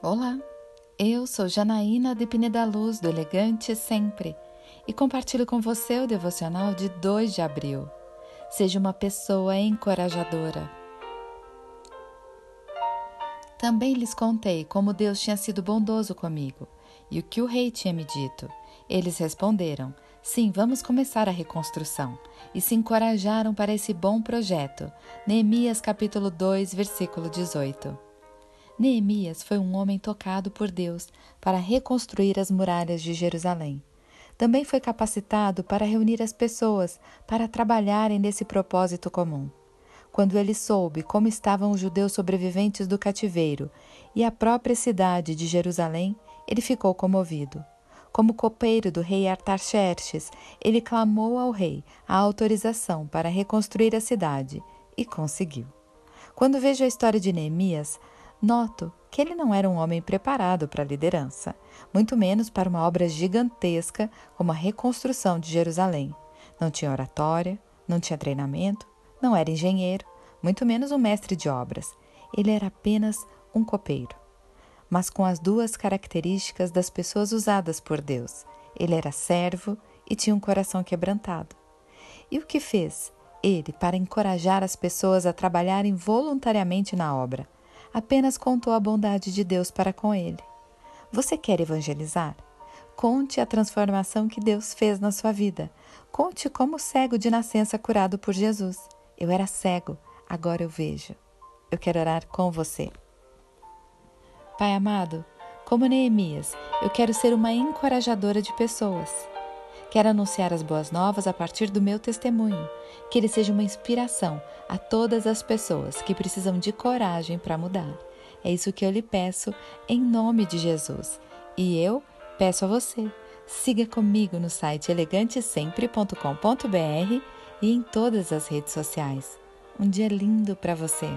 Olá, eu sou Janaína de Pineda Luz, do Elegante Sempre, e compartilho com você o devocional de 2 de abril. Seja uma pessoa encorajadora. Também lhes contei como Deus tinha sido bondoso comigo e o que o rei tinha me dito. Eles responderam: Sim, vamos começar a reconstrução. E se encorajaram para esse bom projeto. Neemias capítulo 2, versículo 18. Neemias foi um homem tocado por Deus para reconstruir as muralhas de Jerusalém. Também foi capacitado para reunir as pessoas para trabalharem nesse propósito comum. Quando ele soube como estavam os judeus sobreviventes do cativeiro e a própria cidade de Jerusalém, ele ficou comovido. Como copeiro do rei Artaxerxes, ele clamou ao rei a autorização para reconstruir a cidade e conseguiu. Quando vejo a história de Neemias, Noto que ele não era um homem preparado para a liderança, muito menos para uma obra gigantesca como a reconstrução de Jerusalém. Não tinha oratória, não tinha treinamento, não era engenheiro, muito menos um mestre de obras. Ele era apenas um copeiro. Mas com as duas características das pessoas usadas por Deus. Ele era servo e tinha um coração quebrantado. E o que fez ele para encorajar as pessoas a trabalharem voluntariamente na obra? Apenas contou a bondade de Deus para com ele. Você quer evangelizar? Conte a transformação que Deus fez na sua vida. Conte como cego de nascença curado por Jesus. Eu era cego, agora eu vejo. Eu quero orar com você. Pai amado, como Neemias, eu quero ser uma encorajadora de pessoas. Quero anunciar as boas novas a partir do meu testemunho, que ele seja uma inspiração a todas as pessoas que precisam de coragem para mudar. É isso que eu lhe peço em nome de Jesus. E eu peço a você, siga comigo no site elegantesempre.com.br e em todas as redes sociais. Um dia lindo para você!